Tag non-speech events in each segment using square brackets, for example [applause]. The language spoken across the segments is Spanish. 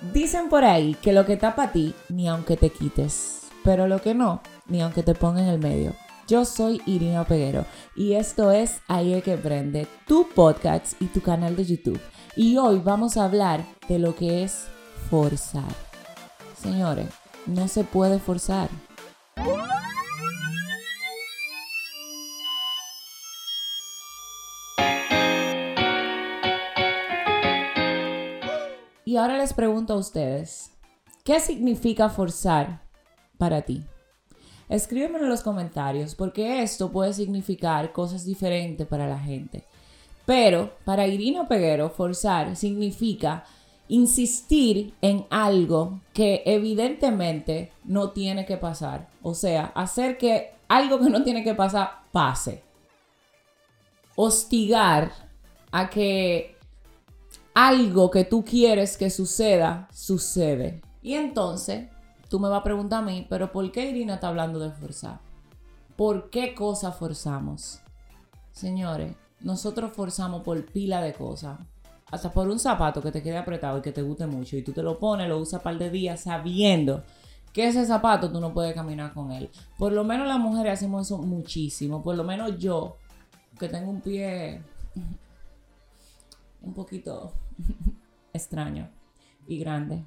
Dicen por ahí que lo que está para ti, ni aunque te quites, pero lo que no, ni aunque te ponga en el medio. Yo soy Irina Peguero y esto es Ahí que prende, tu podcast y tu canal de YouTube. Y hoy vamos a hablar de lo que es forzar. Señores, no se puede forzar. Y ahora les pregunto a ustedes, ¿qué significa forzar para ti? Escríbemelo en los comentarios porque esto puede significar cosas diferentes para la gente. Pero para Irina Peguero, forzar significa insistir en algo que evidentemente no tiene que pasar. O sea, hacer que algo que no tiene que pasar pase. Hostigar a que algo que tú quieres que suceda, sucede. Y entonces, tú me vas a preguntar a mí, pero ¿por qué Irina está hablando de forzar? ¿Por qué cosas forzamos? Señores, nosotros forzamos por pila de cosas. Hasta por un zapato que te quede apretado y que te guste mucho. Y tú te lo pones, lo usas par de días sabiendo que ese zapato tú no puedes caminar con él. Por lo menos las mujeres hacemos eso muchísimo. Por lo menos yo, que tengo un pie un poquito [laughs] extraño y grande.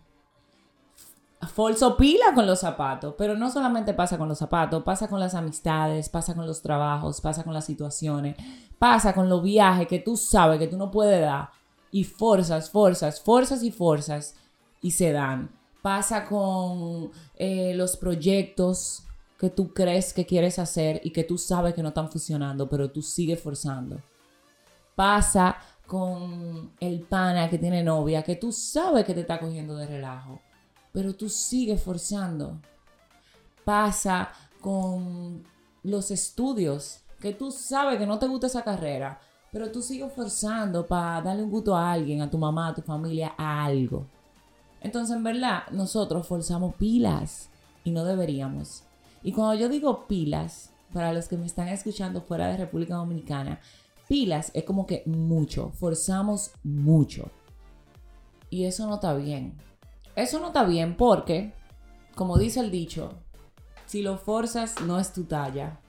Folso pila con los zapatos, pero no solamente pasa con los zapatos, pasa con las amistades, pasa con los trabajos, pasa con las situaciones, pasa con los viajes que tú sabes que tú no puedes dar y forzas, forzas, forzas y forzas y se dan. Pasa con eh, los proyectos que tú crees que quieres hacer y que tú sabes que no están funcionando, pero tú sigues forzando. Pasa con el pana que tiene novia, que tú sabes que te está cogiendo de relajo, pero tú sigues forzando. Pasa con los estudios, que tú sabes que no te gusta esa carrera, pero tú sigues forzando para darle un gusto a alguien, a tu mamá, a tu familia, a algo. Entonces, en verdad, nosotros forzamos pilas y no deberíamos. Y cuando yo digo pilas, para los que me están escuchando fuera de República Dominicana, pilas es como que mucho, forzamos mucho. Y eso no está bien. Eso no está bien porque, como dice el dicho, si lo forzas no es tu talla.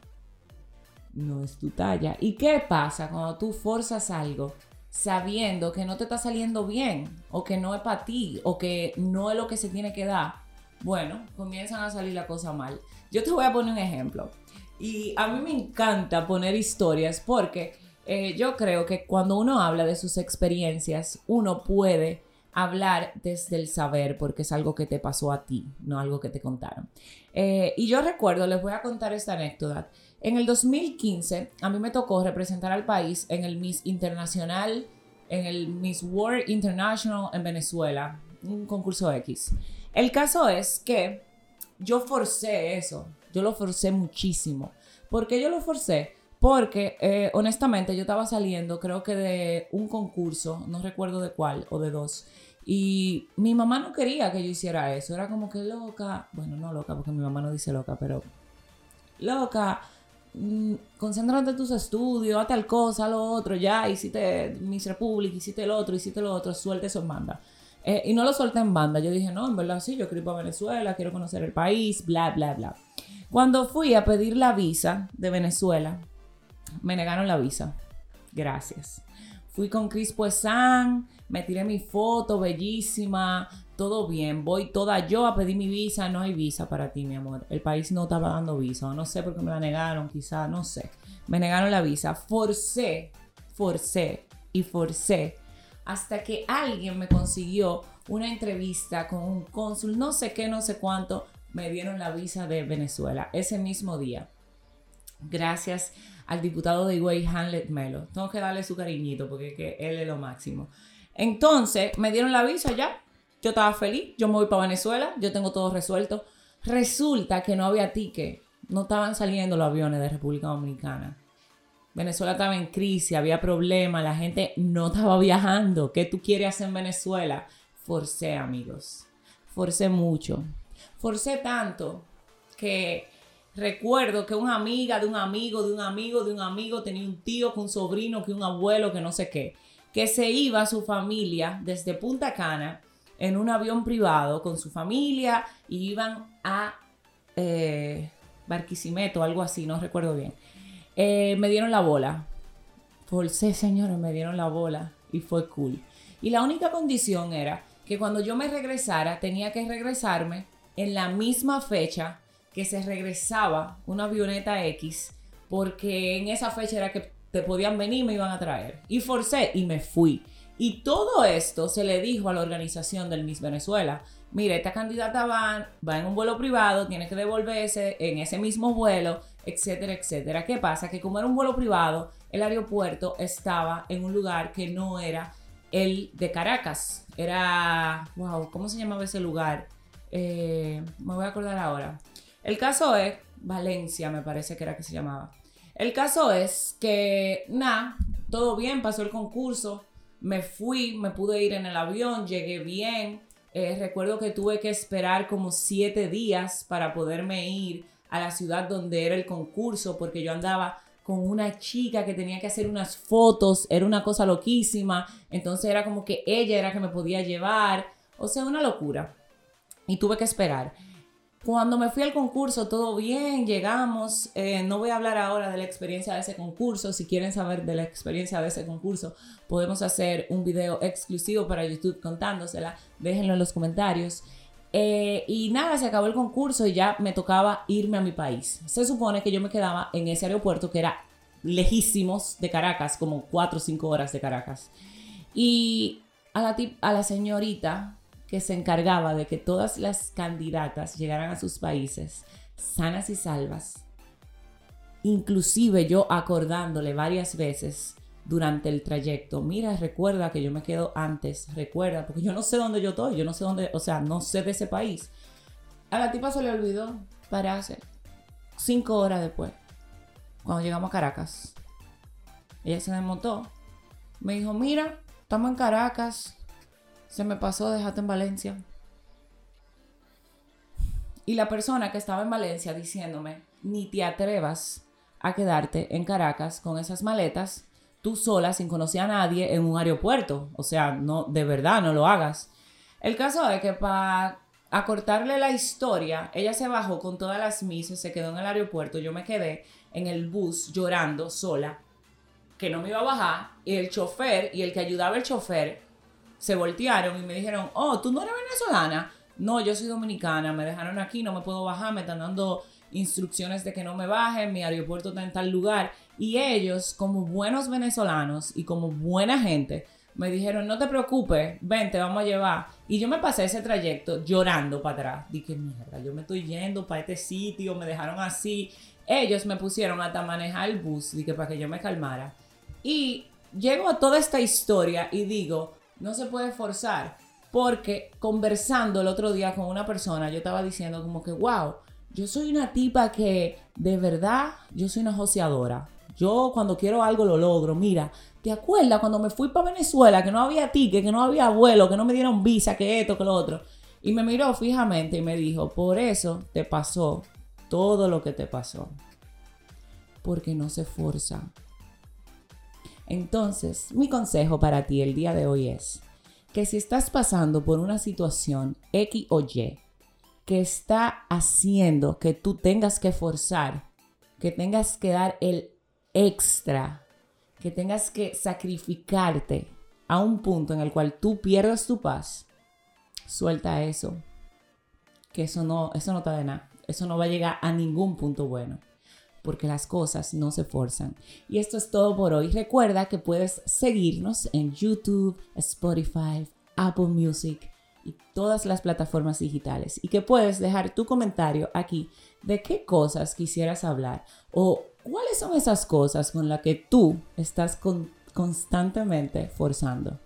No es tu talla. ¿Y qué pasa cuando tú forzas algo sabiendo que no te está saliendo bien o que no es para ti o que no es lo que se tiene que dar? Bueno, comienzan a salir las cosas mal. Yo te voy a poner un ejemplo. Y a mí me encanta poner historias porque eh, yo creo que cuando uno habla de sus experiencias, uno puede hablar desde el saber porque es algo que te pasó a ti, no algo que te contaron. Eh, y yo recuerdo, les voy a contar esta anécdota. En el 2015, a mí me tocó representar al país en el Miss Internacional, en el Miss World International en Venezuela, un concurso X. El caso es que yo forcé eso, yo lo forcé muchísimo. ¿Por qué yo lo forcé? Porque eh, honestamente yo estaba saliendo, creo que de un concurso, no recuerdo de cuál o de dos. Y mi mamá no quería que yo hiciera eso. Era como que loca. Bueno, no loca, porque mi mamá no dice loca, pero loca. Mm, concéntrate en tus estudios, haz tal cosa, lo otro, ya, hiciste Miss Republic, hiciste el otro, hiciste lo otro, suelte eso en banda. Eh, y no lo suelté en banda. Yo dije, no, en verdad sí, yo quiero ir para Venezuela, quiero conocer el país, bla, bla, bla. Cuando fui a pedir la visa de Venezuela, me negaron la visa. Gracias. Fui con Chris Puesan, me tiré mi foto bellísima, todo bien. Voy toda yo a pedir mi visa, no hay visa para ti, mi amor. El país no estaba dando visa, no sé por qué me la negaron, quizá, no sé. Me negaron la visa, forcé, forcé y forcé hasta que alguien me consiguió una entrevista con un cónsul, no sé qué, no sé cuánto, me dieron la visa de Venezuela ese mismo día. Gracias al diputado de Higüey, Hanlet Melo. Tengo que darle su cariñito porque él es lo máximo. Entonces, me dieron la visa ya. Yo estaba feliz. Yo me voy para Venezuela. Yo tengo todo resuelto. Resulta que no había ticket. No estaban saliendo los aviones de República Dominicana. Venezuela estaba en crisis, había problemas, la gente no estaba viajando. ¿Qué tú quieres hacer en Venezuela? Forcé, amigos. Forcé mucho. Forcé tanto que Recuerdo que una amiga de un amigo, de un amigo, de un amigo tenía un tío, que un sobrino, que un abuelo, que no sé qué, que se iba a su familia desde Punta Cana en un avión privado con su familia y iban a eh, Barquisimeto, algo así, no recuerdo bien. Eh, me dieron la bola. Forcé, señores, me dieron la bola y fue cool. Y la única condición era que cuando yo me regresara, tenía que regresarme en la misma fecha que se regresaba una avioneta X, porque en esa fecha era que te podían venir y me iban a traer. Y forcé y me fui. Y todo esto se le dijo a la organización del Miss Venezuela. Mire, esta candidata va, va en un vuelo privado, tiene que devolverse en ese mismo vuelo, etcétera, etcétera. ¿Qué pasa? Que como era un vuelo privado, el aeropuerto estaba en un lugar que no era el de Caracas. Era, wow, ¿cómo se llamaba ese lugar? Eh, me voy a acordar ahora. El caso es, Valencia me parece que era que se llamaba. El caso es que, nada, todo bien, pasó el concurso, me fui, me pude ir en el avión, llegué bien. Eh, recuerdo que tuve que esperar como siete días para poderme ir a la ciudad donde era el concurso, porque yo andaba con una chica que tenía que hacer unas fotos, era una cosa loquísima, entonces era como que ella era que me podía llevar, o sea, una locura. Y tuve que esperar. Cuando me fui al concurso, todo bien, llegamos. Eh, no voy a hablar ahora de la experiencia de ese concurso. Si quieren saber de la experiencia de ese concurso, podemos hacer un video exclusivo para YouTube contándosela. Déjenlo en los comentarios. Eh, y nada, se acabó el concurso y ya me tocaba irme a mi país. Se supone que yo me quedaba en ese aeropuerto que era lejísimos de Caracas, como 4 o 5 horas de Caracas. Y a la, a la señorita que se encargaba de que todas las candidatas llegaran a sus países sanas y salvas, inclusive yo acordándole varias veces durante el trayecto. Mira, recuerda que yo me quedo antes, recuerda, porque yo no sé dónde yo estoy, yo no sé dónde, o sea, no sé de ese país. A la tipa se le olvidó pararse cinco horas después, cuando llegamos a Caracas. Ella se desmontó, me dijo, mira, estamos en Caracas, se me pasó, déjate en Valencia. Y la persona que estaba en Valencia diciéndome, ni te atrevas a quedarte en Caracas con esas maletas tú sola, sin conocer a nadie, en un aeropuerto. O sea, no, de verdad, no lo hagas. El caso es que para acortarle la historia, ella se bajó con todas las misas, se quedó en el aeropuerto, yo me quedé en el bus llorando sola, que no me iba a bajar, y el chofer y el que ayudaba el chofer se voltearon y me dijeron, oh, tú no eres venezolana. No, yo soy dominicana, me dejaron aquí, no me puedo bajar, me están dando instrucciones de que no me baje, mi aeropuerto está en tal lugar. Y ellos, como buenos venezolanos y como buena gente, me dijeron, no te preocupes, ven, te vamos a llevar. Y yo me pasé ese trayecto llorando para atrás. Dije, mierda, yo me estoy yendo para este sitio, me dejaron así. Ellos me pusieron hasta manejar el bus, dije, para que yo me calmara. Y llego a toda esta historia y digo, no se puede forzar. Porque conversando el otro día con una persona, yo estaba diciendo como que, wow, yo soy una tipa que de verdad, yo soy una joseadora. Yo cuando quiero algo lo logro. Mira, ¿te acuerdas cuando me fui para Venezuela que no había ticket, que no había vuelo, que no me dieron visa, que esto, que lo otro? Y me miró fijamente y me dijo, por eso te pasó todo lo que te pasó. Porque no se forza. Entonces, mi consejo para ti el día de hoy es que si estás pasando por una situación X o Y, que está haciendo que tú tengas que forzar, que tengas que dar el extra, que tengas que sacrificarte a un punto en el cual tú pierdas tu paz, suelta eso. Que eso no, eso no te da nada. Eso no va a llegar a ningún punto bueno. Porque las cosas no se forzan. Y esto es todo por hoy. Recuerda que puedes seguirnos en YouTube, Spotify, Apple Music y todas las plataformas digitales y que puedes dejar tu comentario aquí de qué cosas quisieras hablar o cuáles son esas cosas con las que tú estás constantemente forzando.